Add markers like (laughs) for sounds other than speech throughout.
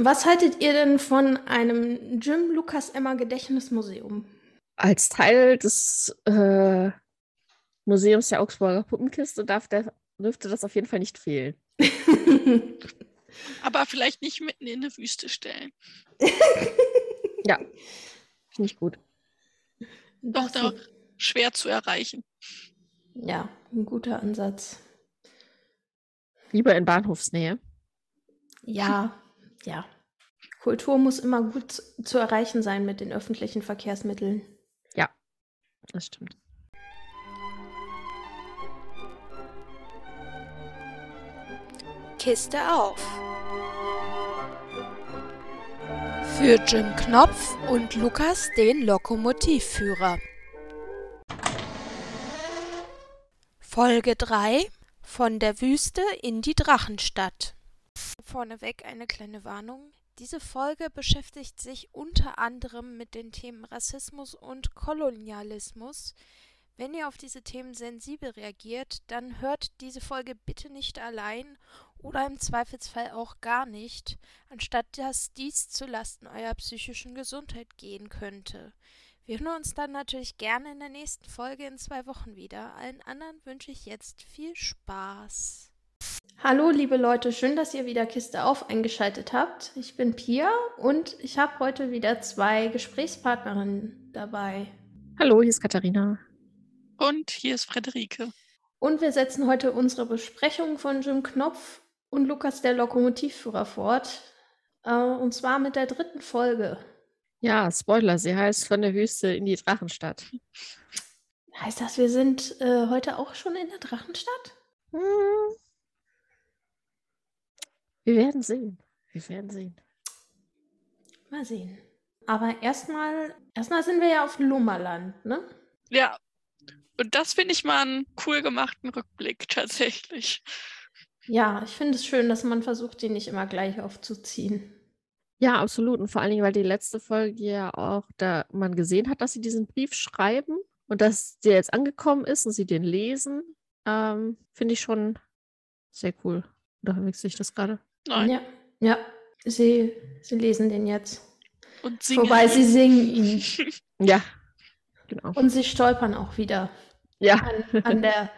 Was haltet ihr denn von einem Jim Lukas Emma Gedächtnismuseum? Als Teil des äh, Museums der Augsburger Puppenkiste darf der, dürfte das auf jeden Fall nicht fehlen. (laughs) Aber vielleicht nicht mitten in eine Wüste stellen. (laughs) ja, finde ich gut. Doch, da schwer zu erreichen. Ja, ein guter Ansatz. Lieber in Bahnhofsnähe. Ja, ja. Kultur muss immer gut zu erreichen sein mit den öffentlichen Verkehrsmitteln. Ja, das stimmt. Kiste auf. Für Jim Knopf und Lukas den Lokomotivführer. Folge 3 Von der Wüste in die Drachenstadt. Vorneweg eine kleine Warnung. Diese Folge beschäftigt sich unter anderem mit den Themen Rassismus und Kolonialismus. Wenn ihr auf diese Themen sensibel reagiert, dann hört diese Folge bitte nicht allein oder im Zweifelsfall auch gar nicht, anstatt dass dies zu Lasten eurer psychischen Gesundheit gehen könnte. Wir hören uns dann natürlich gerne in der nächsten Folge in zwei Wochen wieder. Allen anderen wünsche ich jetzt viel Spaß. Hallo, liebe Leute, schön, dass ihr wieder Kiste auf eingeschaltet habt. Ich bin Pia und ich habe heute wieder zwei Gesprächspartnerinnen dabei. Hallo, hier ist Katharina. Und hier ist Frederike. Und wir setzen heute unsere Besprechung von Jim Knopf und Lukas der Lokomotivführer fort. Äh, und zwar mit der dritten Folge. Ja, Spoiler, sie heißt von der Wüste in die Drachenstadt. Heißt das, wir sind äh, heute auch schon in der Drachenstadt? Hm. Wir werden sehen. Wir werden sehen. Mal sehen. Aber erstmal, erstmal sind wir ja auf Lummerland, ne? Ja. Und das finde ich mal einen cool gemachten Rückblick tatsächlich. Ja, ich finde es schön, dass man versucht, die nicht immer gleich aufzuziehen. Ja, absolut. Und vor allen Dingen, weil die letzte Folge ja auch, da man gesehen hat, dass sie diesen Brief schreiben und dass der jetzt angekommen ist und sie den lesen, ähm, finde ich schon sehr cool. Oder wechsle ich das gerade? Nein. Ja, ja. Sie, sie lesen den jetzt. Und singen Wobei ihn. sie singen ihn. (laughs) Ja, genau. Und sie stolpern auch wieder Ja, an, an der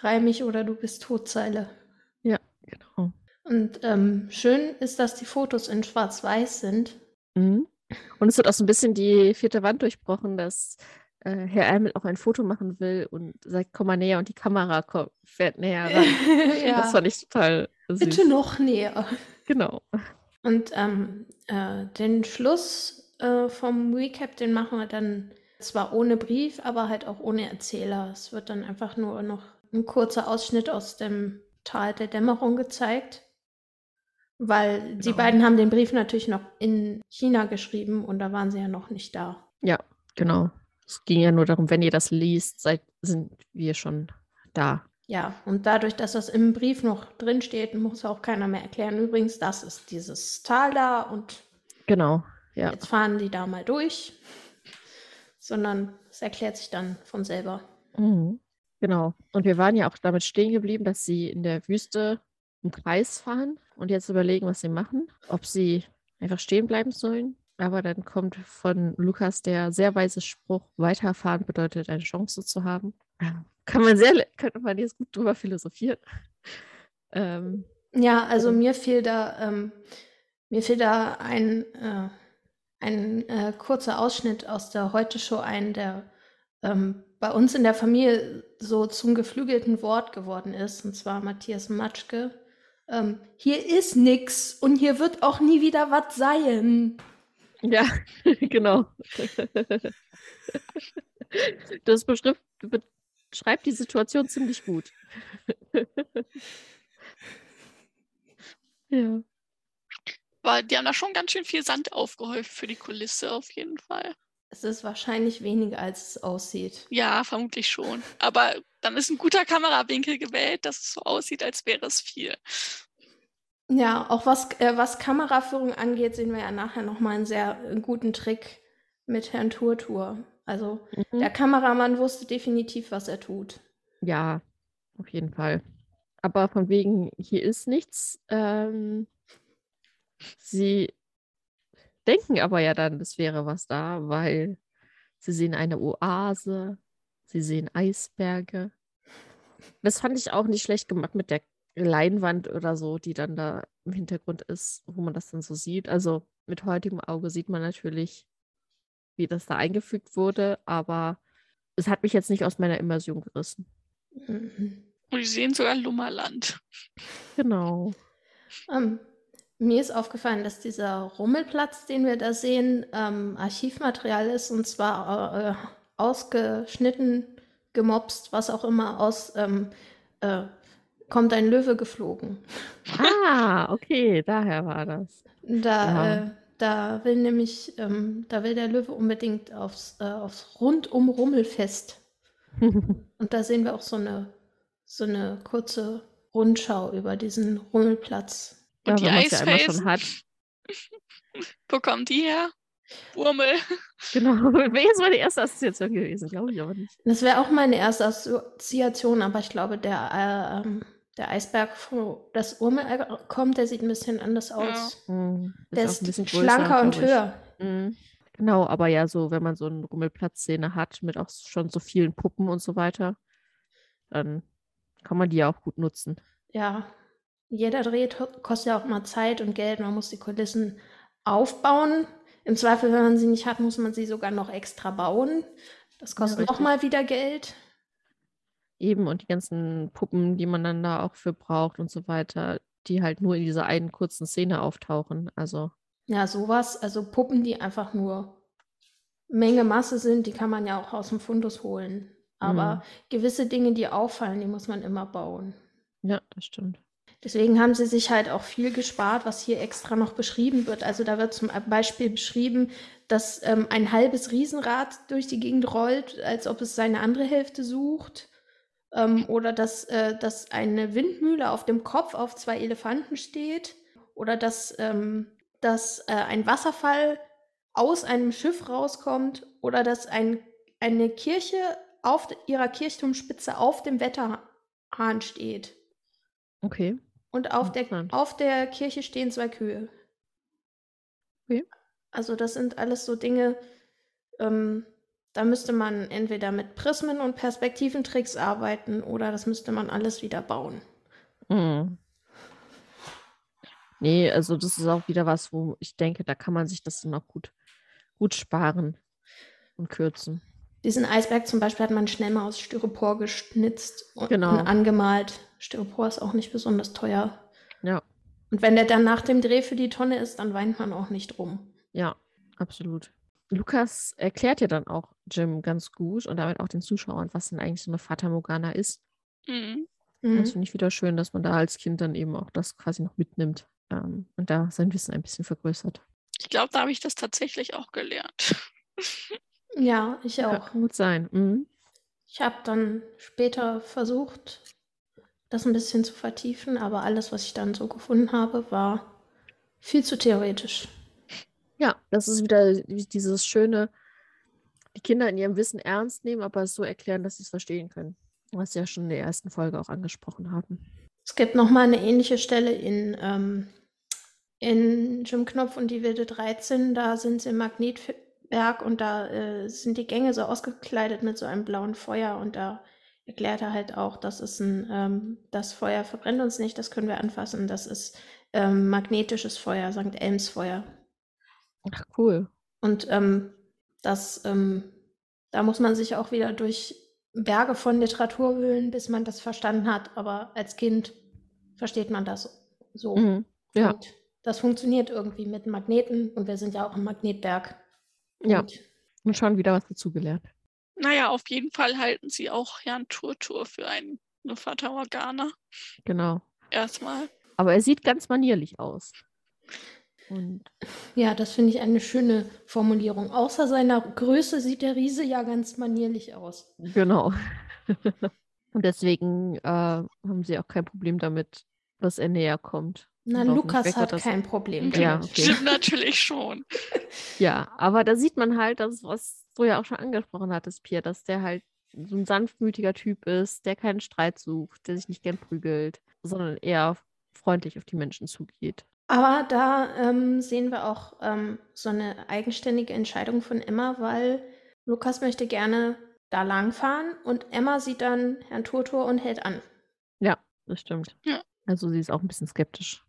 Reim mich oder du bist Todzeile. ja, genau. Und ähm, schön ist, dass die Fotos in Schwarz-Weiß sind. Mhm. Und es wird auch so ein bisschen die vierte Wand durchbrochen, dass äh, Herr Ärmel auch ein Foto machen will und sagt, komm mal näher und die Kamera kommt, fährt näher ran. (laughs) ja, Das fand ich total süß. bitte noch näher. Genau. Und ähm, äh, den Schluss äh, vom Recap, den machen wir dann zwar ohne Brief, aber halt auch ohne Erzähler. Es wird dann einfach nur noch ein kurzer Ausschnitt aus dem Tal der Dämmerung gezeigt. Weil die Genau. beiden haben den Brief natürlich noch in China geschrieben und da waren sie ja noch nicht da. Ja, genau. Es ging ja nur darum, wenn ihr das liest, seid, sind wir schon da. Ja, und dadurch, dass das im Brief noch drin steht, muss auch keiner mehr erklären. Übrigens, das ist dieses Tal da und Genau. Ja. jetzt fahren die da mal durch. Sondern es erklärt sich dann von selber. Mhm. Genau. Und wir waren ja auch damit stehen geblieben, dass sie in der Wüste im Kreis fahren und jetzt überlegen, was sie machen. Ob sie einfach stehen bleiben sollen. Aber dann kommt von Lukas der sehr weise Spruch, weiterfahren bedeutet eine Chance zu haben. Kann man sehr, könnte man jetzt gut drüber philosophieren. Ähm, Ja, also mir fiel da, ähm, mir fiel da ein, äh, ein äh, kurzer Ausschnitt aus der Heute-Show ein, der ähm, bei uns in der Familie so zum geflügelten Wort geworden ist, und zwar Matthias Matschke. Ähm, hier ist nix und hier wird auch nie wieder was sein. ja, (laughs) genau. (laughs) Das beschrift, beschreibt die Situation ziemlich gut. (laughs) ja. Weil die haben da schon ganz schön viel Sand aufgehäuft für die Kulisse, auf jeden Fall. Es ist wahrscheinlich weniger, als es aussieht. Ja, vermutlich schon. Aber dann ist ein guter Kamerawinkel gewählt, dass es so aussieht, als wäre es viel. Ja, auch was, äh, was Kameraführung angeht, sehen wir ja nachher nochmal einen sehr guten Trick mit Herrn Turtur. Also Mhm. der Kameramann wusste definitiv, was er tut. Ja, auf jeden Fall. Aber von wegen, hier ist nichts. Ähm, Sie denken aber ja dann, es wäre was da, weil sie sehen eine Oase, sie sehen Eisberge. Das fand ich auch nicht schlecht gemacht mit der Leinwand oder so, die dann da im Hintergrund ist, wo man das dann so sieht. Also mit heutigem Auge sieht man natürlich, wie das da eingefügt wurde, aber es hat mich jetzt nicht aus meiner Immersion gerissen. Mhm. Und die sehen sogar Lummerland. Genau. Ähm, mir ist aufgefallen, dass dieser Rummelplatz, den wir da sehen, ähm, Archivmaterial ist und zwar äh, ausgeschnitten, gemopst, was auch immer, aus ähm, äh, kommt ein Löwe geflogen. Ah, okay, daher war das. Da, Ja. äh, da will nämlich, ähm, da will der Löwe unbedingt aufs, äh, aufs rundum Rummelfest. (laughs) Und da sehen wir auch so eine, so eine kurze Rundschau über diesen Rummelplatz. Und Ja, die ja Eisfelsen, schon hat. (laughs) wo kommen die her? Urmel. (laughs) Genau, wäre jetzt meine erste Assoziation gewesen, glaube ich aber nicht. Das wäre auch meine erste Assoziation, aber ich glaube, der, äh, ähm, der Eisberg, wo das Urmel kommt, der sieht ein bisschen anders Ja. aus. Hm, Der auch ist ein bisschen größer, schlanker und höher. Mhm. Genau, aber ja, so, wenn man so eine Rummelplatzszene hat mit auch schon so vielen Puppen und so weiter, dann kann man die ja auch gut nutzen. Ja, jeder Dreh kostet ja auch mal Zeit und Geld. Man muss die Kulissen aufbauen. Im Zweifel, wenn man sie nicht hat, muss man sie sogar noch extra bauen. Das kostet richtig. auch mal wieder Geld. Eben und die ganzen Puppen, die man dann da auch für braucht und so weiter, die halt nur in dieser einen kurzen Szene auftauchen. Also, Ja, sowas. Also Puppen, die einfach nur Menge Masse sind, die kann man ja auch aus dem Fundus holen. Aber Mhm. gewisse Dinge, die auffallen, die muss man immer bauen. ja, das stimmt. Deswegen haben sie sich halt auch viel gespart, was hier extra noch beschrieben wird. Also da wird zum Beispiel beschrieben, dass ähm, ein halbes Riesenrad durch die Gegend rollt, als ob es seine andere Hälfte sucht. Ähm, oder dass, äh, dass eine Windmühle auf dem Kopf auf zwei Elefanten steht. Oder dass, ähm, dass äh, ein Wasserfall aus einem Schiff rauskommt. Oder dass ein, eine Kirche auf ihrer Kirchturmspitze auf dem Wetterhahn steht. Okay. Und auf der, auf der Kirche stehen zwei Kühe. Okay. Also das sind alles so Dinge, ähm, da müsste man entweder mit Prismen und Perspektiventricks arbeiten oder das müsste man alles wieder bauen. Mhm. Nee, also das ist auch wieder was, wo ich denke, da kann man sich das dann auch gut, gut sparen und kürzen. Diesen Eisberg zum Beispiel hat man schnell mal aus Styropor geschnitzt und, Genau. und angemalt. Styropor ist auch nicht besonders teuer. Ja, Und wenn der dann nach dem Dreh für die Tonne ist, dann weint man auch nicht rum. ja, absolut. Lukas erklärt ja dann auch Jim ganz gut und damit auch den Zuschauern, was denn eigentlich so eine Fata Morgana ist. Mhm. Mhm. Das finde ich wieder schön, dass man da als Kind dann eben auch das quasi noch mitnimmt ähm, und da sein Wissen ein bisschen vergrößert. Ich glaube, da habe ich das tatsächlich auch gelernt. (laughs) Ja, ich Ja, auch. kann gut sein. Mhm. Ich habe dann später versucht, das ein bisschen zu vertiefen, aber alles, was ich dann so gefunden habe, war viel zu theoretisch. Ja, das ist wieder dieses schöne, die Kinder in ihrem Wissen ernst nehmen, aber es so erklären, dass sie es verstehen können. Was sie ja schon in der ersten Folge auch angesprochen haben. Es gibt noch mal eine ähnliche Stelle in, ähm, in Jim Knopf und die Wilde 13. Da sind sie im Magnetberg und da äh, sind die Gänge so ausgekleidet mit so einem blauen Feuer und da erklärt er halt auch, das ist ein, ähm, das Feuer verbrennt uns nicht, das können wir anfassen, das ist ähm, magnetisches Feuer, St. Elms Feuer. Ach, cool. Und ähm, das, ähm, da muss man sich auch wieder durch Berge von Literatur wühlen, bis man das verstanden hat. Aber als Kind versteht man das so. Mhm. Ja, Und das funktioniert irgendwie mit Magneten und wir sind ja auch im Magnetberg. Ja. Und und schon wieder was dazugelernt. Naja, auf jeden Fall halten sie auch Jan Turtur für ein, eine Fata Morgana. Genau. Erstmal. Aber er sieht ganz manierlich aus. Und ja, das finde ich eine schöne Formulierung. Außer seiner Größe sieht der Riese ja ganz manierlich aus. genau. (laughs) und deswegen äh, haben sie auch kein Problem damit, dass er näher kommt. Na, Lukas hat das- kein Problem damit. Ja, okay. Stimmt natürlich schon. (laughs) Ja, aber da sieht man halt, dass, was du ja auch schon angesprochen hattest, Pierre, dass der halt so ein sanftmütiger Typ ist, der keinen Streit sucht, der sich nicht gern prügelt, sondern eher freundlich auf die Menschen zugeht. Aber da ähm, sehen wir auch ähm, so eine eigenständige Entscheidung von Emma, weil Lukas möchte gerne da langfahren und Emma sieht dann Herrn Turtur und hält an. Ja, das stimmt. Ja. Also sie ist auch ein bisschen skeptisch.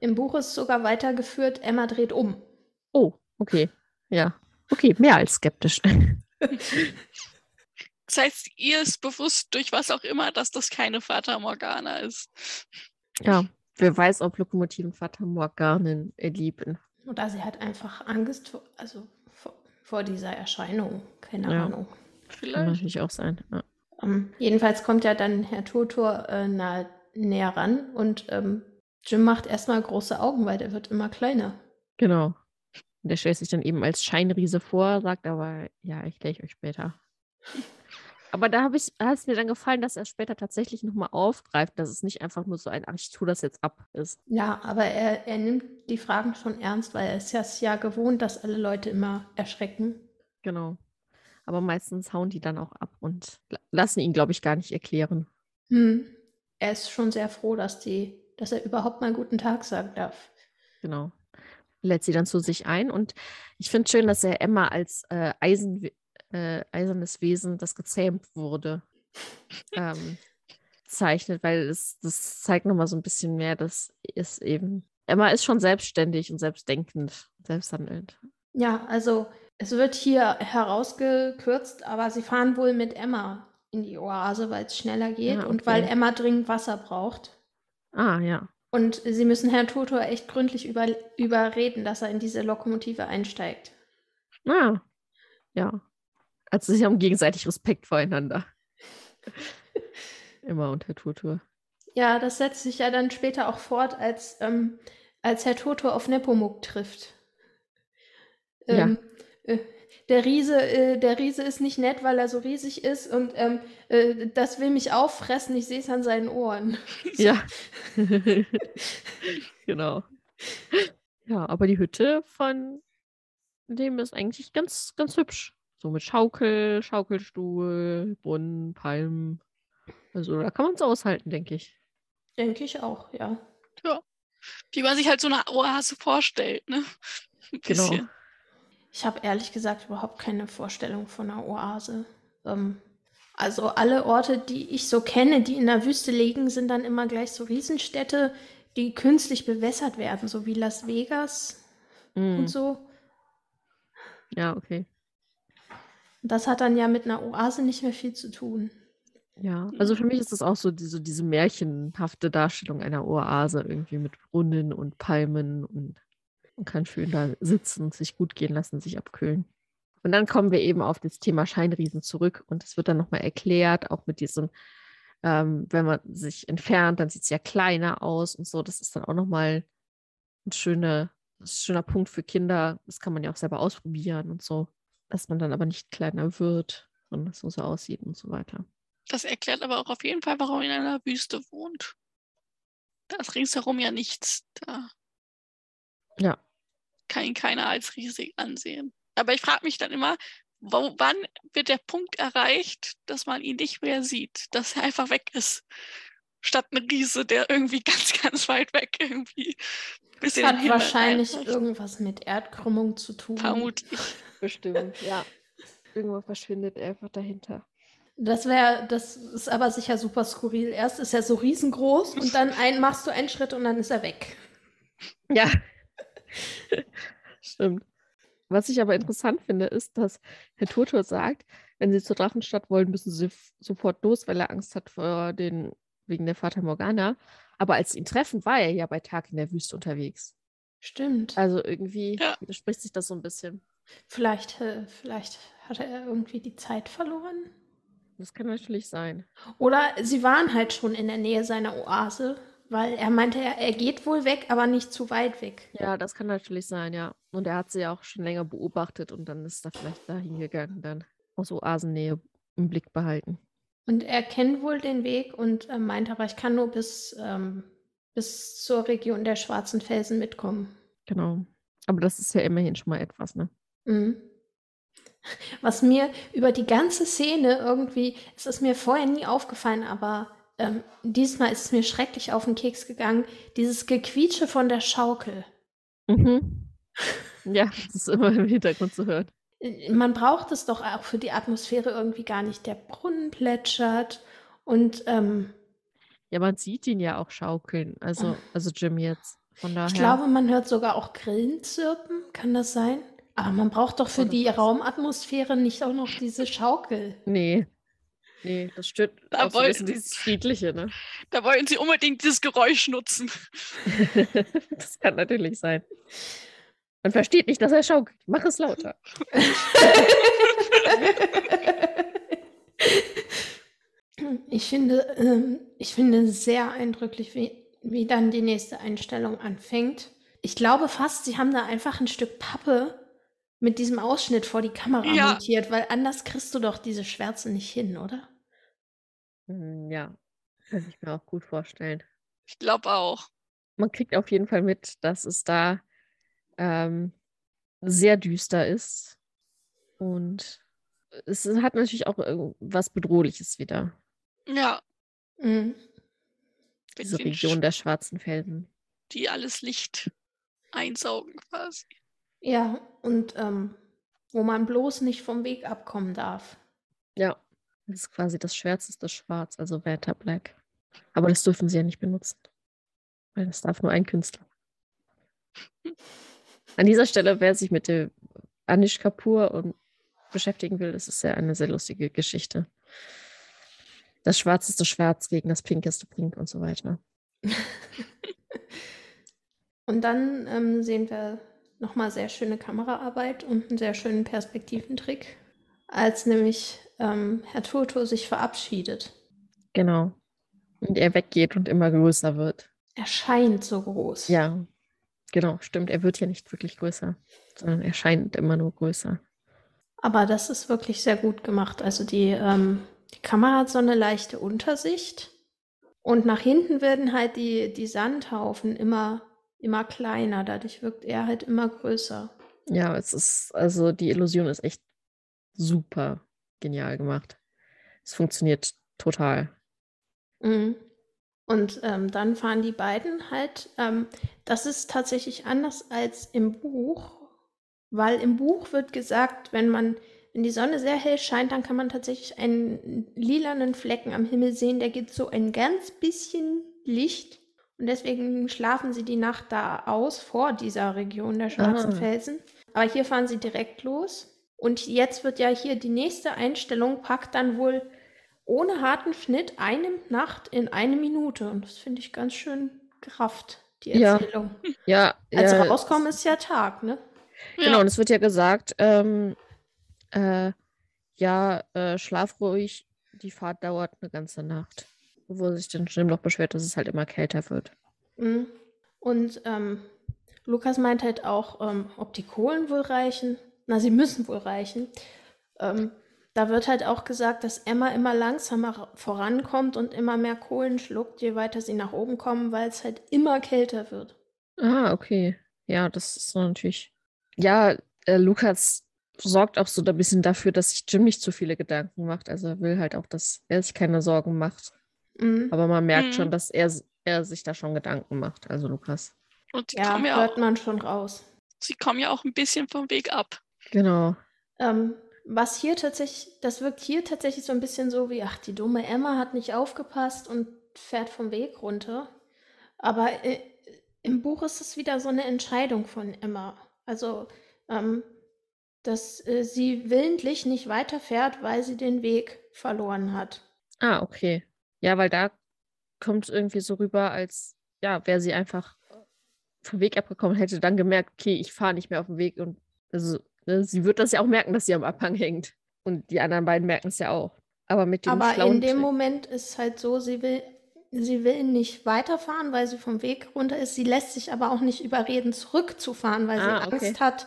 Im Buch ist sogar weitergeführt, Emma dreht um. Oh, okay. Ja. Okay, mehr als skeptisch. (laughs) Das heißt, ihr ist bewusst durch was auch immer, dass das keine Fata Morgana ist. ja. Wer weiß, ob Lokomotiven Fata Morganen erleben. Oder sie hat einfach Angst vor, also vor, vor dieser Erscheinung. Keine Ja. Ahnung. Kann Vielleicht. natürlich auch sein. Ja. Ähm, jedenfalls kommt ja dann Herr Turtur äh, nahe, näher ran und ähm, Jim macht erstmal große Augen, weil der wird immer kleiner. Genau. Und der stellt sich dann eben als Scheinriese vor, sagt aber, ja, ich ich euch später. (laughs) Aber da habe ich, hat es mir dann gefallen, dass er später tatsächlich nochmal aufgreift, dass es nicht einfach nur so ein, ach, ich tue das jetzt ab ist. Ja, aber er, er nimmt die Fragen schon ernst, weil er ist ja, es ja gewohnt, dass alle Leute immer erschrecken. Genau. Aber meistens hauen die dann auch ab und la- lassen ihn, glaube ich, gar nicht erklären. Hm. Er ist schon sehr froh, dass die, dass er überhaupt mal guten Tag sagen darf. Genau. Lädt sie dann zu sich ein. Und ich finde schön, dass er Emma als äh, Eisen, äh, eisernes Wesen, das gezähmt wurde, ähm, zeichnet, weil es, das zeigt nochmal so ein bisschen mehr, dass es eben. Emma ist schon selbstständig und selbstdenkend, selbsthandelnd. Ja, also es wird hier herausgekürzt, aber sie fahren wohl mit Emma in die Oase, weil es schneller geht Ah, und weil okay. Emma dringend Wasser braucht. Ah, ja. Und sie müssen Herrn Tutor echt gründlich über, überreden, dass er in diese Lokomotive einsteigt. Ah, ja. Also sie haben gegenseitig Respekt voreinander. (laughs) Emma und Herr Turtur. Ja, das setzt sich ja dann später auch fort, als, ähm, als Herr Toto auf Nepomuk trifft. Ja. Ähm, äh, der Riese, äh, der Riese ist nicht nett, weil er so riesig ist und ähm, äh, das will mich auffressen, ich sehe es an seinen Ohren. (laughs) Ja. (laughs) genau. Ja, aber die Hütte von dem ist eigentlich ganz, ganz hübsch. So mit Schaukel, Schaukelstuhl, Brunnen, Palmen. Also da kann man es aushalten, denke ich. Denke ich auch, ja. Wie man sich halt so eine Oase vorstellt, ne? (laughs) Ein Genau. Ich habe ehrlich gesagt überhaupt keine Vorstellung von einer Oase. Ähm, also alle Orte, die ich so kenne, die in der Wüste liegen, sind dann immer gleich so Riesenstädte, die künstlich bewässert werden, so wie Las Vegas Mm, und so. Ja, okay. Das hat dann ja mit einer Oase nicht mehr viel zu tun. Ja, also für mich ist das auch so diese, diese märchenhafte Darstellung einer Oase, irgendwie mit Brunnen und Palmen und man kann schön da sitzen, sich gut gehen lassen, sich abkühlen. Und dann kommen wir eben auf das Thema Scheinriesen zurück und es wird dann nochmal erklärt, auch mit diesem, ähm, wenn man sich entfernt, dann sieht es ja kleiner aus und so. Das ist dann auch nochmal ein schöner, ein schöner Punkt für Kinder. Das kann man ja auch selber ausprobieren und so, dass man dann aber nicht kleiner wird, sondern es so, so aussieht und so weiter. Das erklärt aber auch auf jeden Fall, warum er in einer Wüste wohnt. Da ist ringsherum ja nichts. Da Ja. kann ihn keiner als riesig ansehen. Aber ich frage mich dann immer, wo, wann wird der Punkt erreicht, dass man ihn nicht mehr sieht, dass er einfach weg ist. Statt ein Riese, der irgendwie (laughs) ganz, ganz weit weg irgendwie. bis Das hat wahrscheinlich reinreicht. irgendwas mit Erdkrümmung zu tun. Vermutlich. Bestimmt, ja. Irgendwo verschwindet er einfach dahinter. Das wäre, das ist aber sicher super skurril. Erst ist er so riesengroß und dann ein, machst du einen Schritt und dann ist er weg. Ja. Stimmt. Was ich aber interessant finde, ist, dass Herr Turtur sagt, wenn sie zur Drachenstadt wollen, müssen sie sofort los, weil er Angst hat vor den, wegen der Fata Morgana. Aber als sie ihn treffen, war er ja bei Tag in der Wüste unterwegs. Stimmt. Also irgendwie Ja. widerspricht sich das so ein bisschen. Vielleicht, äh, vielleicht hatte er irgendwie die Zeit verloren. Das kann natürlich sein. Oder sie waren halt schon in der Nähe seiner Oase, weil er meinte, er, er geht wohl weg, aber nicht zu weit weg. Ja, das kann natürlich sein, ja. Und er hat sie ja auch schon länger beobachtet und dann ist er vielleicht dahin gegangen, dann aus Oasennähe im Blick behalten. Und er kennt wohl den Weg und äh, meint aber, ich kann nur bis, ähm, bis zur Region der schwarzen Felsen mitkommen. Genau. Aber das ist ja immerhin schon mal etwas, ne? Mhm. Was mir über die ganze Szene irgendwie, es ist mir vorher nie aufgefallen, aber ähm, diesmal ist es mir schrecklich auf den Keks gegangen, dieses Gequietsche von der Schaukel. Mhm. (laughs) Ja, das ist immer im Hintergrund zu hören. Äh, man braucht es doch auch für die Atmosphäre irgendwie gar nicht. Der Brunnen plätschert und ähm, Ja, man sieht ihn ja auch schaukeln. Also, also Jim jetzt. Von daher. ich glaube, man hört sogar auch Grillen zirpen. Kann das sein? Aber man braucht doch für die? Raumatmosphäre nicht auch noch diese Schaukel. Nee. Nee, das stört Da auch so ein bisschen wollten- dieses Friedliche, ne? Da wollten sie unbedingt dieses Geräusch nutzen. (laughs) das kann natürlich sein. Man versteht nicht, dass er schaukelt. Mach es lauter. (laughs) Ich finde, ähm, ich finde sehr eindrücklich, wie, wie dann die nächste Einstellung anfängt. Ich glaube fast, sie haben da einfach ein Stück Pappe mit diesem Ausschnitt vor die Kamera Ja. montiert, weil anders kriegst du doch diese Schwärze nicht hin, oder? Hm, Ja, kann ich mir auch gut vorstellen. Ich glaube auch. Man kriegt auf jeden Fall mit, dass es da ähm, sehr düster ist. Und es hat natürlich auch was Bedrohliches wieder, Ja, Mhm. diese Region der schwarzen Felsen. die alles Licht einsaugen quasi. Ja, und ähm, wo man bloß nicht vom Weg abkommen darf. Ja, das ist quasi das schwärzeste Schwarz, also Vanta Black. Aber das dürfen sie ja nicht benutzen. Weil das darf nur ein Künstler. (laughs) An dieser Stelle, wer sich mit dem Anish Kapoor und beschäftigen will, das ist ja eine sehr lustige Geschichte. Das schwarzeste Schwarz gegen das pinkeste Pink und so weiter. (laughs) Und dann ähm, sehen wir nochmal sehr schöne Kameraarbeit und einen sehr schönen Perspektiventrick, als nämlich ähm, Herr Toto sich verabschiedet. Genau. Und er weggeht und immer größer wird. Er scheint so groß. Ja, genau, stimmt. Er wird ja nicht wirklich größer, sondern er scheint immer nur größer. Aber das ist wirklich sehr gut gemacht. Also die, ähm, die Kamera hat so eine leichte Untersicht. Und nach hinten werden halt die, die Sandhaufen immer, immer kleiner. Dadurch wirkt er halt immer größer. Ja, es ist, also die Illusion ist echt super genial gemacht. Es funktioniert total. Mhm. Und ähm, dann fahren die beiden halt, ähm, das ist tatsächlich anders als im Buch, weil im Buch wird gesagt, wenn man, wenn die Sonne sehr hell scheint, dann kann man tatsächlich einen lilanen Flecken am Himmel sehen, der gibt so ein ganz bisschen Licht. Und deswegen schlafen sie die Nacht da aus, vor dieser Region der schwarzen Ah. Felsen. Aber hier fahren sie direkt los. Und jetzt wird ja hier die nächste Einstellung, packt dann wohl ohne harten Schnitt eine Nacht in eine Minute. Und das finde ich ganz schön gerafft, die Ja. Erzählung. Ja, Als ja, sie rauskommen, ist ja Tag, ne? Genau, Ja, und es wird ja gesagt, ähm, äh, ja, äh, schlaf ruhig, die Fahrt dauert eine ganze Nacht. Wo sich dann Jim noch beschwert, dass es halt immer kälter wird. Mhm. Und ähm, Lukas meint halt auch, ähm, ob die Kohlen wohl reichen. Na, sie müssen wohl reichen. Ähm, da wird halt auch gesagt, dass Emma immer langsamer ra- vorankommt und immer mehr Kohlen schluckt, je weiter sie nach oben kommen, weil es halt immer kälter wird. Ah, okay. Ja, das ist natürlich. Ja, äh, Lukas sorgt auch so ein bisschen dafür, dass sich Jim nicht zu viele Gedanken macht. Also er will halt auch, dass er sich keine Sorgen macht. Mhm. Aber man merkt Mhm. schon, dass er, er sich da schon Gedanken macht, also Lukas. und sie Ja, kommen ja hört auch, man schon raus. sie kommen ja auch ein bisschen vom Weg ab. Genau. Ähm, was hier tatsächlich, das wirkt hier tatsächlich so ein bisschen so wie, ach, die dumme Emma hat nicht aufgepasst und fährt vom Weg runter. Aber äh, im Buch ist es wieder so eine Entscheidung von Emma. Also, ähm, dass äh, sie willentlich nicht weiterfährt, weil sie den Weg verloren hat. Ah, okay. Ja, weil da kommt es irgendwie so rüber, als ja, wäre sie einfach vom Weg abgekommen, hätte dann gemerkt, okay, ich fahre nicht mehr auf dem Weg und also, ne, sie wird das ja auch merken, dass sie am Abhang hängt. Und die anderen beiden merken es ja auch. Aber mit dem Aber in dem Trick- Moment ist es halt so, sie will, sie will nicht weiterfahren, weil sie vom Weg runter ist. Sie lässt sich aber auch nicht überreden, zurückzufahren, weil Ah, sie okay. Angst hat,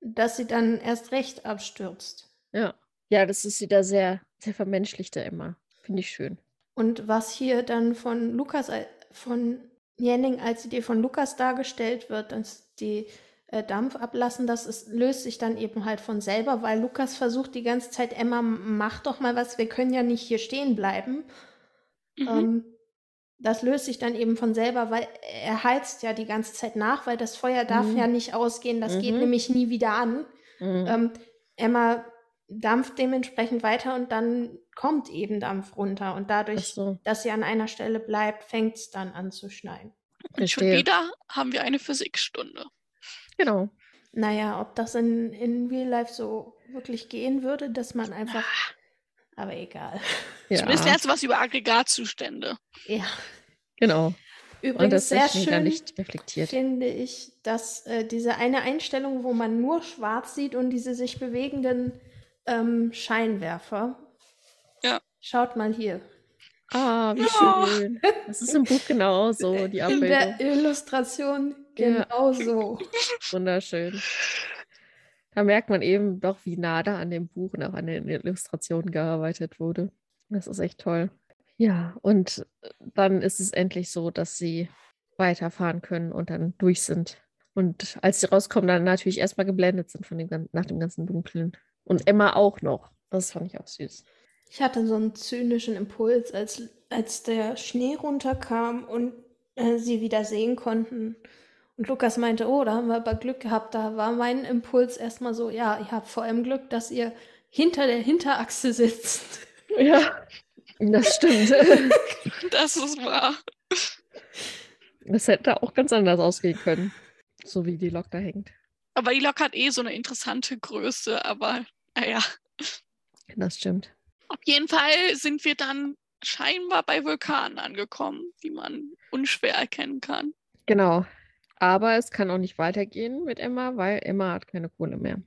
dass sie dann erst recht abstürzt. Ja. Ja, das ist wieder sehr, sehr vermenschlichte Emma. Finde ich schön. Und was hier dann von Lukas, von Jenning als Idee von Lukas dargestellt wird, dass die äh, Dampf ablassen, das ist, löst sich dann eben halt von selber, weil Lukas versucht die ganze Zeit, Emma, mach doch mal was, wir können ja nicht hier stehen bleiben. Mhm. Ähm, das löst sich dann eben von selber, weil er heizt ja die ganze Zeit nach, weil das Feuer darf Mhm. ja nicht ausgehen, das geht Mhm. nämlich nie wieder an. Mhm. Ähm, Emma dampft dementsprechend weiter und dann kommt eben Dampf runter und dadurch, so, dass sie an einer Stelle bleibt, fängt es dann an zu schneien. Und schon wieder haben wir eine Physikstunde. Genau. Naja, ob das in, in Real Life so wirklich gehen würde, dass man einfach. Aber egal. Zumindest Ja, lernst du was über Aggregatzustände. Ja. genau. Und Übrigens das sehr schön nicht reflektiert. finde ich, dass äh, diese eine Einstellung, wo man nur schwarz sieht und diese sich bewegenden ähm, Scheinwerfer. Ja. Schaut mal hier. Ah, wie Ja. schön. Das ist im Buch genauso, die In Abbildung. der Illustration Ja. genau so. Wunderschön. Da merkt man eben doch, wie nah da an dem Buch und auch an den Illustrationen gearbeitet wurde. Das ist echt toll. Ja, und dann ist es endlich so, dass sie weiterfahren können und dann durch sind. Und als sie rauskommen, dann natürlich erstmal geblendet sind von dem, nach dem ganzen Dunklen. Und Emma auch noch. Das fand ich auch süß. Ich hatte so einen zynischen Impuls, als, als der Schnee runterkam und äh, sie wieder sehen konnten. Und Lukas meinte, oh, da haben wir aber Glück gehabt. Da war mein Impuls erstmal so, ja, ihr habt vor allem Glück, dass ihr hinter der Hinterachse sitzt. Ja, das stimmt. (laughs) Das ist wahr. Das hätte auch ganz anders ausgehen können. So wie die Lok da hängt. Aber die Lok hat eh so eine interessante Größe, aber naja. Das stimmt. Auf jeden Fall sind wir dann scheinbar bei Vulkanen angekommen, die man unschwer erkennen kann. Genau. Aber es kann auch nicht weitergehen mit Emma, weil Emma hat keine Kohle mehr.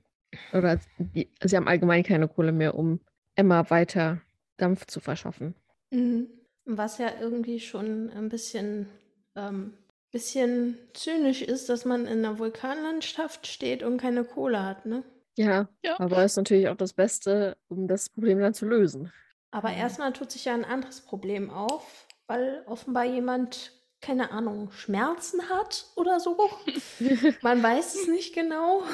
Oder die, sie haben allgemein keine Kohle mehr, um Emma weiter Dampf zu verschaffen. Mhm. Was ja irgendwie schon ein bisschen, ähm, bisschen zynisch ist, dass man in einer Vulkanlandschaft steht und keine Kohle hat, ne? Ja, Ja. aber ist natürlich auch das Beste, um das Problem dann zu lösen. Aber Mhm. erstmal tut sich ja ein anderes Problem auf, weil offenbar jemand, keine Ahnung, Schmerzen hat oder so. (laughs) Man weiß es nicht genau.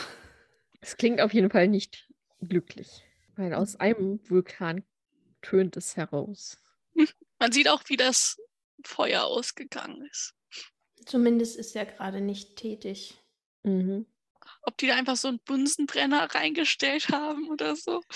Es klingt auf jeden Fall nicht glücklich, weil aus einem Vulkan tönt es heraus. Man sieht auch, wie das Feuer ausgegangen ist. Zumindest ist er gerade nicht tätig. Mhm. Ob die da einfach so einen Bunsenbrenner reingestellt haben oder so. (laughs)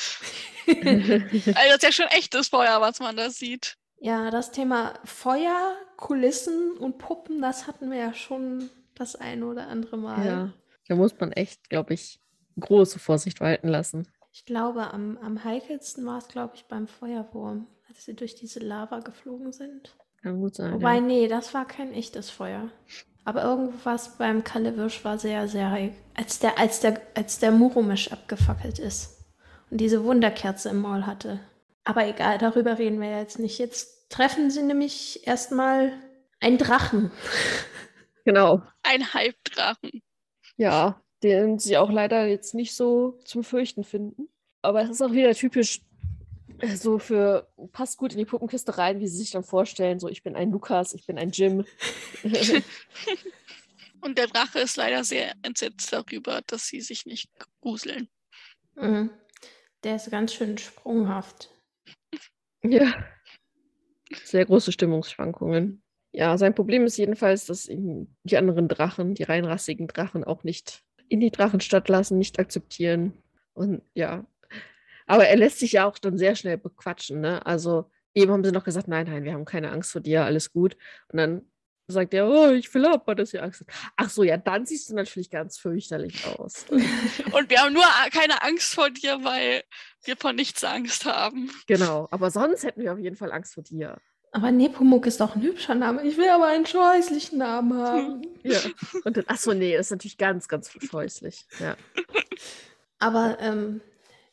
Also das ist ja schon echtes Feuer, was man da sieht. Ja, das Thema Feuer, Kulissen und Puppen, das hatten wir ja schon das eine oder andere Mal. ja, da muss man echt, glaube ich, große Vorsicht walten lassen. Ich glaube, am, am heikelsten war es, glaube ich, beim Feuerwurm, als sie durch diese Lava geflogen sind. Kann gut sein. Wobei, ja. nee, das war kein echtes Feuer. Aber irgendwas beim Kalewirsch war sehr, sehr heikel. Als der, als der, als der Muromisch abgefackelt ist und diese Wunderkerze im Maul hatte. Aber egal, darüber reden wir jetzt nicht. Jetzt treffen sie nämlich erstmal einen Drachen. (laughs) Genau. Ein Halbdrachen. Ja, den sie auch leider jetzt nicht so zum Fürchten finden. Aber es ist auch wieder typisch so für, passt gut in die Puppenkiste rein, wie sie sich dann vorstellen, so ich bin ein Lukas, ich bin ein Jim. (laughs) Und der Drache ist leider sehr entsetzt darüber, dass sie sich nicht gruseln. Mhm. Der ist ganz schön sprunghaft. ja. Sehr große Stimmungsschwankungen. Ja, sein Problem ist jedenfalls, dass ihn die anderen Drachen, die reinrassigen Drachen, auch nicht in die Drachenstadt lassen, nicht akzeptieren. Und ja, aber er lässt sich ja auch dann sehr schnell bequatschen. Ne? Also eben haben sie noch gesagt, nein, nein, wir haben keine Angst vor dir, alles gut. Und dann sagt er, oh, ich will aber, dass ihr Angst habt. Ach so, ja, dann siehst du natürlich ganz fürchterlich aus. (laughs) Und wir haben nur a- keine Angst vor dir, weil wir vor nichts Angst haben. genau, aber sonst hätten wir auf jeden Fall Angst vor dir. Aber Nepomuk ist doch ein hübscher Name. Ich will aber einen scheußlichen Namen haben. Ja. Und dann, ach so, nee, das ist natürlich ganz, ganz (laughs) scheußlich. Ja. Aber ähm,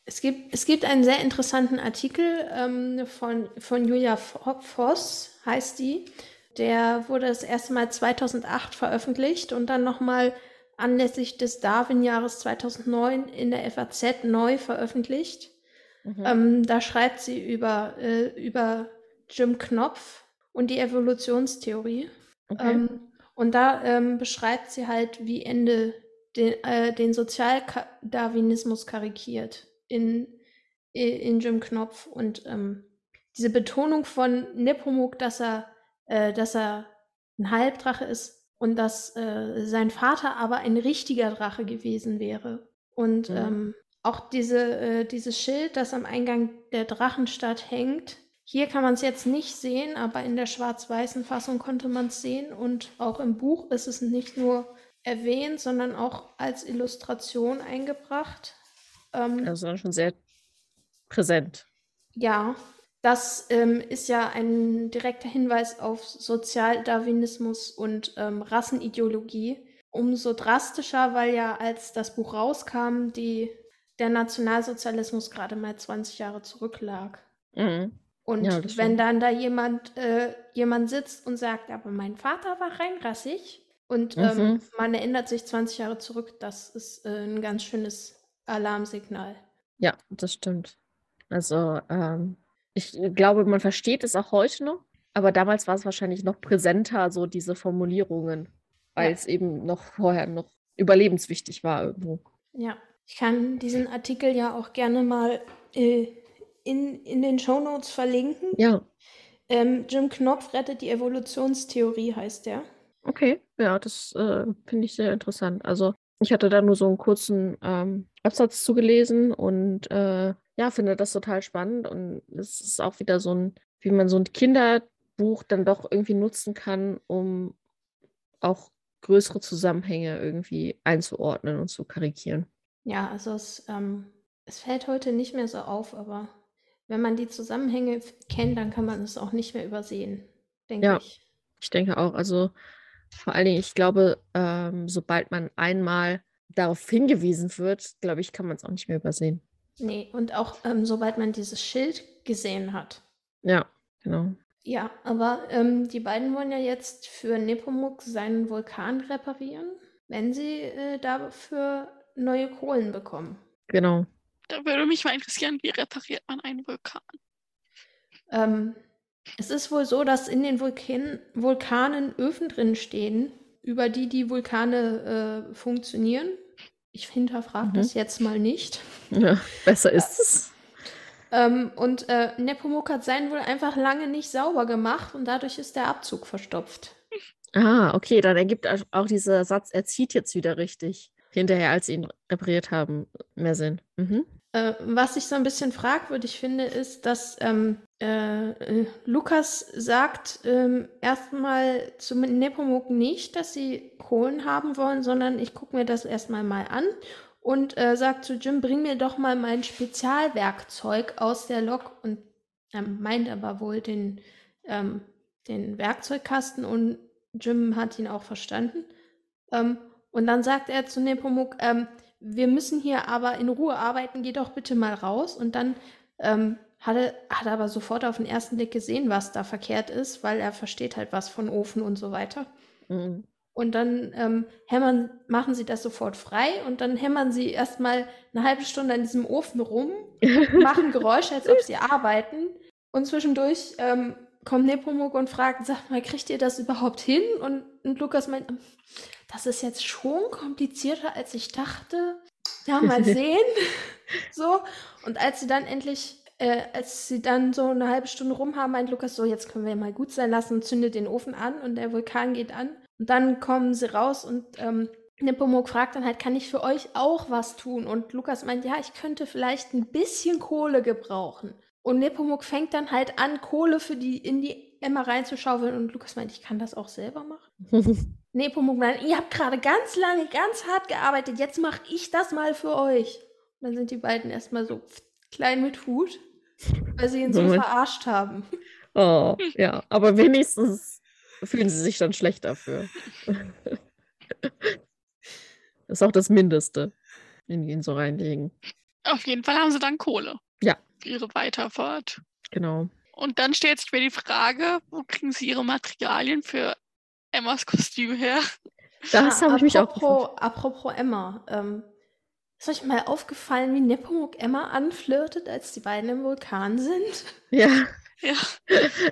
es, gibt, es gibt einen sehr interessanten Artikel ähm, von, von Julia Voss, heißt die. Der wurde das erste Mal 2008 veröffentlicht und dann nochmal anlässlich des Darwin-Jahres 2009 in der FAZ neu veröffentlicht. Mhm. Ähm, da schreibt sie über, äh, über Jim Knopf und die Evolutionstheorie. okay. Ähm, und da ähm, beschreibt sie halt, wie Ende den, äh, den Sozialdarwinismus karikiert in, in Jim Knopf. Und ähm, diese Betonung von Nepomuk, dass er äh, dass er ein Halbdrache ist und dass äh, sein Vater aber ein richtiger Drache gewesen wäre. Und Mhm. ähm, auch diese, äh, dieses Schild, das am Eingang der Drachenstadt hängt, hier kann man es jetzt nicht sehen, aber in der schwarz-weißen Fassung konnte man es sehen. Und auch im Buch ist es nicht nur erwähnt, sondern auch als Illustration eingebracht. Ähm, Also dann schon sehr präsent. ja, das ähm, ist ja ein direkter Hinweis auf Sozialdarwinismus und ähm, Rassenideologie. Umso drastischer, weil ja, als das Buch rauskam, die, der Nationalsozialismus gerade mal 20 Jahre zurücklag. Mhm. Und Ja, wenn dann da jemand, äh, jemand sitzt und sagt, aber mein Vater war reinrassig und ähm, Mhm. man erinnert sich 20 Jahre zurück, das ist äh, ein ganz schönes Alarmsignal. Ja, das stimmt. Also, ähm, ich glaube, man versteht es auch heute noch, aber damals war es wahrscheinlich noch präsenter, so diese Formulierungen, weil Ja. es eben noch vorher noch überlebenswichtig war irgendwo. Ja, ich kann diesen Artikel ja auch gerne mal äh, in, in den Shownotes verlinken. Ja, Ähm, Jim Knopf rettet die Evolutionstheorie, heißt der. okay. Ja, das äh, finde ich sehr interessant. Also, ich hatte da nur so einen kurzen ähm, Absatz zugelesen und äh, ja, finde das total spannend. Und es ist auch wieder so ein, wie man so ein Kinderbuch dann doch irgendwie nutzen kann, um auch größere Zusammenhänge irgendwie einzuordnen und zu karikieren. Ja, also es, ähm, es fällt heute nicht mehr so auf, aber wenn man die Zusammenhänge kennt, dann kann man es auch nicht mehr übersehen, denke Ja. ich. Ich denke auch, also vor allen Dingen, ich glaube, ähm, sobald man einmal darauf hingewiesen wird, glaube ich, kann man es auch nicht mehr übersehen. Nee, und auch ähm, sobald man dieses Schild gesehen hat. Ja, genau. Ja, aber ähm, die beiden wollen ja jetzt für Nepomuk seinen Vulkan reparieren, wenn sie äh, dafür neue Kohlen bekommen. Genau. Da würde mich mal interessieren, wie repariert man einen Vulkan? Ähm, es ist wohl so, dass in den Vulkan Vulkanen Öfen drin stehen, über die die Vulkane äh, funktionieren. Ich hinterfrage Mhm. das jetzt mal nicht. Ja, besser ist es. (laughs) Ähm, und äh, Nepomuk hat seinen wohl einfach lange nicht sauber gemacht und dadurch ist der Abzug verstopft. Ah, okay, dann ergibt au- auch dieser Satz, er zieht jetzt wieder richtig. Hinterher, als sie ihn repariert haben, mehr Sinn. Mhm. Äh, was ich so ein bisschen fragwürdig finde, ist, dass ähm, äh, Lukas sagt ähm, erstmal zu Nepomuk nicht, dass sie Kohlen haben wollen, sondern ich gucke mir das erstmal mal an und äh, sagt zu Jim, bring mir doch mal mein Spezialwerkzeug aus der Lok und er meint aber wohl den, ähm, den Werkzeugkasten und Jim hat ihn auch verstanden. Ähm, und dann sagt er zu Nepomuk, ähm, wir müssen hier aber in Ruhe arbeiten, geh doch bitte mal raus. Und dann ähm, hat, er, hat er aber sofort auf den ersten Blick gesehen, was da verkehrt ist, weil er versteht halt was von Ofen und so weiter. Mhm. Und dann ähm, hämmern, machen sie das sofort frei und dann hämmern sie erstmal eine halbe Stunde an diesem Ofen rum, (laughs) machen Geräusche, als ob sie arbeiten. Und zwischendurch ähm, kommt Nepomuk und fragt, sag mal, kriegt ihr das überhaupt hin? Und, und Lukas meint, "Ähm, das ist jetzt schon komplizierter, als ich dachte. Ja, mal (laughs) sehen. (laughs) so. Und als sie dann endlich, äh, als sie dann so eine halbe Stunde rum haben, meint Lukas so, jetzt können wir mal gut sein lassen und zündet den Ofen an und der Vulkan geht an. Und dann kommen sie raus und ähm, Nepomuk fragt dann halt, kann ich für euch auch was tun? Und Lukas meint, ja, ich könnte vielleicht ein bisschen Kohle gebrauchen. Und Nepomuk fängt dann halt an, Kohle für die in die Emma reinzuschaufeln. Und Lukas meint, ich kann das auch selber machen. (laughs) Nepomuk meint, ihr habt gerade ganz lange, ganz hart gearbeitet. Jetzt mache ich das mal für euch. Und dann sind die beiden erstmal so klein mit Hut, weil sie ihn so Moment. verarscht haben. Oh, ja, (laughs) aber wenigstens fühlen sie sich dann schlecht dafür. (laughs) Das ist auch das Mindeste, in ihn so reinlegen. Auf jeden Fall haben sie dann Kohle. Ihre Weiterfahrt. Genau. Und dann stellt sich mir die Frage, wo kriegen sie ihre Materialien für Emmas Kostüm her? Das Ah, habe ich mich auch apropos, gefragt. apropos Emma. Ähm, ist euch mal aufgefallen, wie Nepomuk Emma anflirtet, als die beiden im Vulkan sind? Ja, (laughs) Ja,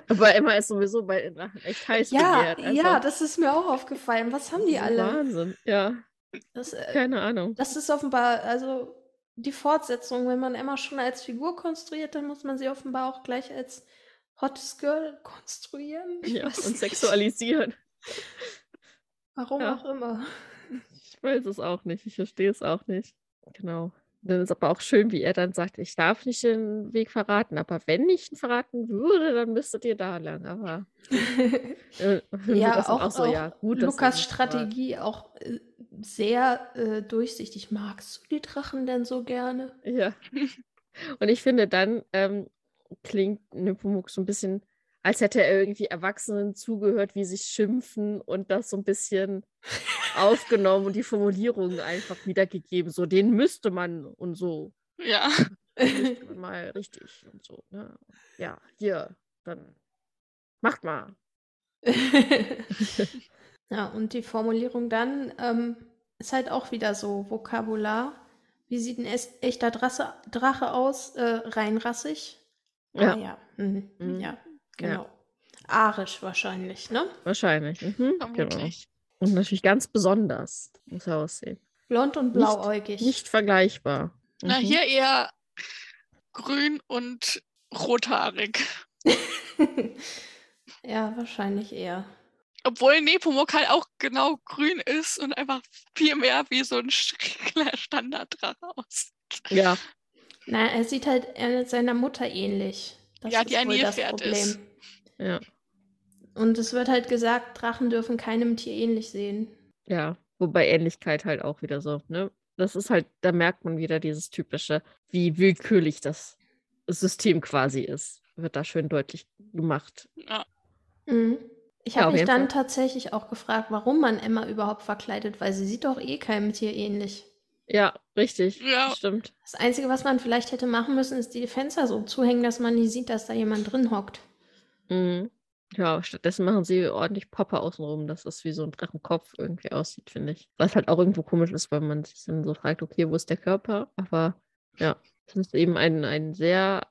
aber Emma ist sowieso bei den Drachen echt heiß Ja, begehrt. Also, ja, das ist mir auch aufgefallen. Was haben die alle? Wahnsinn. Ja, Das, äh, keine Ahnung. das ist offenbar, also die Fortsetzung, wenn man Emma schon als Figur konstruiert, dann muss man sie offenbar auch gleich als Hottes Girl konstruieren. (laughs) Ich Ja, und nicht. sexualisieren. Warum Ja. auch immer. Ich weiß es auch nicht. Ich verstehe es auch nicht. Genau. Dann ist aber auch schön, wie er dann sagt, ich darf nicht den Weg verraten, aber wenn ich ihn verraten würde, dann müsstet ihr da lang. Aber (laughs) äh, Ja, auch, auch so, auch ja, gut, Lukas. Strategie auch äh, sehr äh, durchsichtig. Magst du die Drachen denn so gerne? Ja. Und ich finde, dann ähm, klingt Nepomuk so ein bisschen, als hätte er irgendwie Erwachsenen zugehört, wie sie schimpfen und das so ein bisschen aufgenommen und die Formulierungen einfach wiedergegeben. So, den müsste man und so. Ja. (laughs) Mal richtig und so. Ne? Ja, hier, dann macht mal. (laughs) ja, und die Formulierung dann ähm, ist halt auch wieder so Vokabular. Wie sieht ein echter Drasse, Drache aus? Äh, reinrassig? Ja. Ah, ja. Mhm. Mhm. ja, genau. Arisch wahrscheinlich, ne? Wahrscheinlich. Mhm, genau. Und natürlich ganz besonders muss er aussehen. Blond und Nicht- blauäugig. Nicht vergleichbar. Na, Mhm. hier eher grün und rothaarig. (laughs) ja, wahrscheinlich eher. Obwohl Nepomuk halt auch genau grün ist und einfach viel mehr wie so ein schräger Standarddrache aussieht. Ja, Na, er sieht halt seiner Mutter ähnlich. Das Ja, die ein Nilpferd ist. Ja. Und es wird halt gesagt, Drachen dürfen keinem Tier ähnlich sehen. Ja, wobei Ähnlichkeit halt auch wieder so, ne? Das ist halt, da merkt man wieder dieses typische, wie willkürlich das System quasi ist. Wird da schön deutlich gemacht. Ja. Mhm. Ich Ja, habe auf mich dann Fall. tatsächlich auch gefragt, warum man Emma überhaupt verkleidet, weil sie sieht doch eh keinem Tier ähnlich. Ja, richtig. Ja. Stimmt. Das Einzige, was man vielleicht hätte machen müssen, ist die Fenster so zuhängen, dass man nicht sieht, dass da jemand drin hockt. Mhm. Ja, stattdessen machen sie ordentlich Poppe außenrum, dass das wie so ein Drachenkopf irgendwie aussieht, finde ich. Was halt auch irgendwo komisch ist, weil man sich dann so fragt, okay, wo ist der Körper? Aber ja, es ist eben ein, ein sehr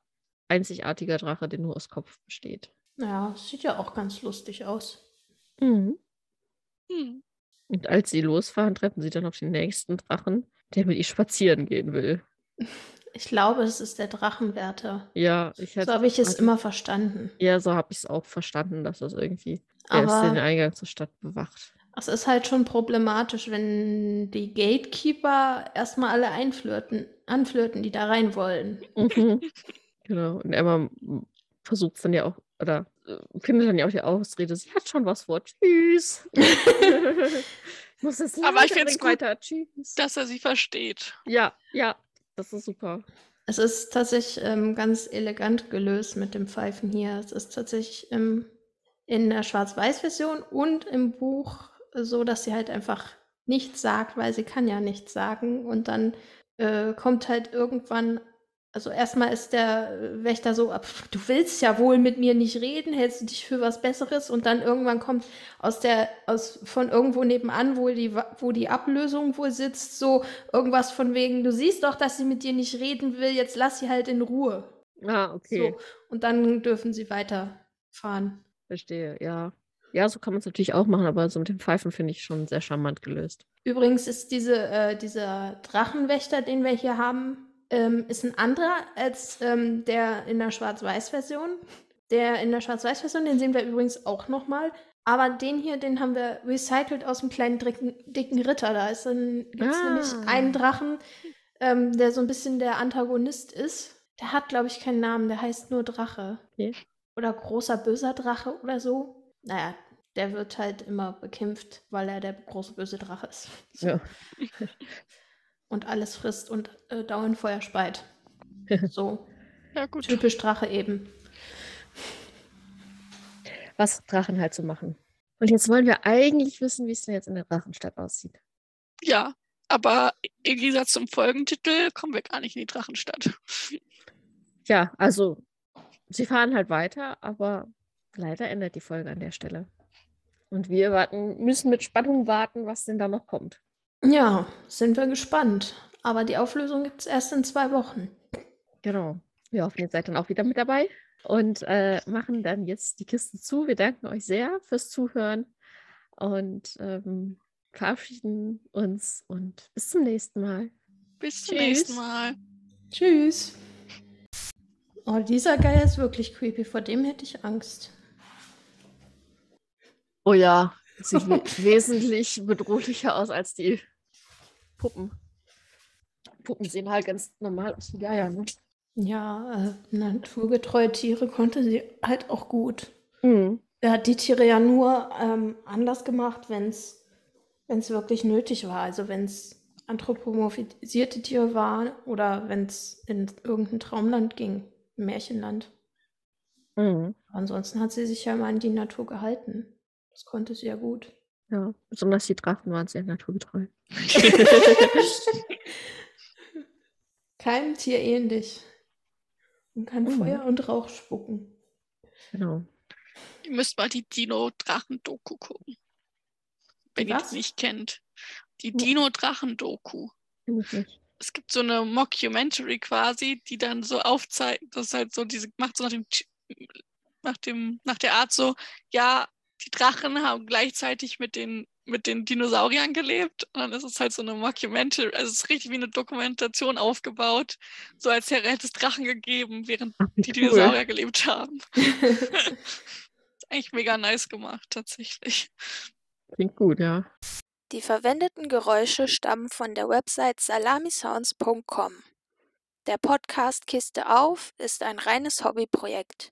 einzigartiger Drache, der nur aus Kopf besteht. Ja, sieht ja auch ganz lustig aus. Mhm. Hm. Und als sie losfahren, treffen sie dann auf den nächsten Drachen, der mit ihr spazieren gehen will. (laughs) Ich glaube, es ist der Drachenwärter. Ja, ich So hätte. habe ich es also- immer verstanden. Ja, so habe ich es auch verstanden, dass das irgendwie. Er ist den Aber Eingang zur Stadt bewacht. es ist halt schon problematisch, wenn die Gatekeeper erstmal alle einflirten, anflirten, die da rein wollen. Mhm. (laughs) genau. Und Emma versucht es dann ja auch, oder äh, findet dann ja auch die Ausrede, sie hat schon was vor. Tschüss. ich (laughs) (laughs) muss jetzt Aber ich find's direkt gut, weiter. Tschüss. Dass er sie versteht. Ja, ja, das ist super. Es ist tatsächlich ähm, ganz elegant gelöst mit dem Pfeifen hier. Es ist tatsächlich ähm, in der Schwarz-Weiß-Version und im Buch so, dass sie halt einfach nichts sagt, weil sie kann ja nichts sagen. Und dann äh, kommt halt irgendwann, also erstmal ist der äh, Wächter so, "Ah, pf, du willst ja wohl mit mir nicht reden, hältst du dich für was Besseres? Und dann irgendwann kommt aus der, aus von irgendwo nebenan, wo die, wo die Ablösung wohl sitzt, so irgendwas von wegen, du siehst doch, dass sie mit dir nicht reden will, jetzt lass sie halt in Ruhe. Ah, okay. So. Und dann dürfen sie weiterfahren. Verstehe, ja. Ja, so kann man es natürlich auch machen, aber so mit dem Pfeifen finde ich schon sehr charmant gelöst. Übrigens ist diese, äh, dieser Drachenwächter, den wir hier haben, ähm, ist ein anderer als ähm, der in der Schwarz-Weiß-Version. Der in der Schwarz-Weiß-Version, den sehen wir übrigens auch nochmal. Aber den hier, den haben wir recycelt aus dem kleinen dicken, dicken Ritter. Da ist dann, gibt es Ah. nämlich einen Drachen, ähm, der so ein bisschen der Antagonist ist. Der hat, glaube ich, keinen Namen, der heißt nur Drache. Okay. Oder großer böser Drache oder so. Naja, der wird halt immer bekämpft, weil er der große böse Drache ist. So. Ja. (laughs) Und alles frisst und äh, dauernd Feuer speit. (laughs) So, Ja, gut. typisch Drache eben. Was Drachen halt so machen. Und jetzt wollen wir eigentlich wissen, wie es denn jetzt in der Drachenstadt aussieht. Ja, aber im Gegensatz zum Folgentitel kommen wir gar nicht in die Drachenstadt. Ja, also sie fahren halt weiter, aber leider endet die Folge an der Stelle. Und wir warten, müssen mit Spannung warten, was denn da noch kommt. Ja, sind wir gespannt. Aber die Auflösung gibt es erst in zwei Wochen. Genau. Wir hoffen, ihr seid dann auch wieder mit dabei und äh, machen dann jetzt die Kiste zu. Wir danken euch sehr fürs Zuhören und ähm, verabschieden uns und bis zum nächsten Mal. Bis zum Tschüss. nächsten Mal. Tschüss. Oh, dieser Geier ist wirklich creepy. Vor dem hätte ich Angst. Oh ja, sieht we (laughs) wesentlich bedrohlicher aus als die Puppen. Puppen sehen halt ganz normal aus wie Geier, ne? Ja, äh, naturgetreue Tiere konnte sie halt auch gut. Mhm. Er hat die Tiere ja nur ähm, anders gemacht, wenn es wirklich nötig war. Also wenn es anthropomorphisierte Tiere waren oder wenn es in irgendein Traumland ging, ein Märchenland. Mhm. Ansonsten hat sie sich ja immer an die Natur gehalten. Das konnte sie ja gut. Ja, besonders die Drachen waren sehr naturgetreu. (laughs) Keinem Tier ähnlich. Und kann Mhm. Feuer und Rauch spucken. Genau. Ihr müsst mal die Dino-Drachen-Doku gucken. Wenn Die ihr was? die nicht kennt. Die Dino-Drachen-Doku. Es gibt so eine Mockumentary quasi, die dann so aufzeigt, das ist halt so, diese macht so nach dem, Ch- nach dem, nach der Art so, ja, die Drachen haben gleichzeitig mit den, mit den Dinosauriern gelebt. Und dann ist es halt so eine Mockumentary, also es ist richtig wie eine Dokumentation aufgebaut, so als hätte es Drachen gegeben, während die cool. Dinosaurier gelebt haben. (laughs) (laughs) ist eigentlich mega nice gemacht, tatsächlich. Klingt gut, ja. Die verwendeten Geräusche stammen von der Website salamisounds.com. Der Podcast Kiste auf ist ein reines Hobbyprojekt.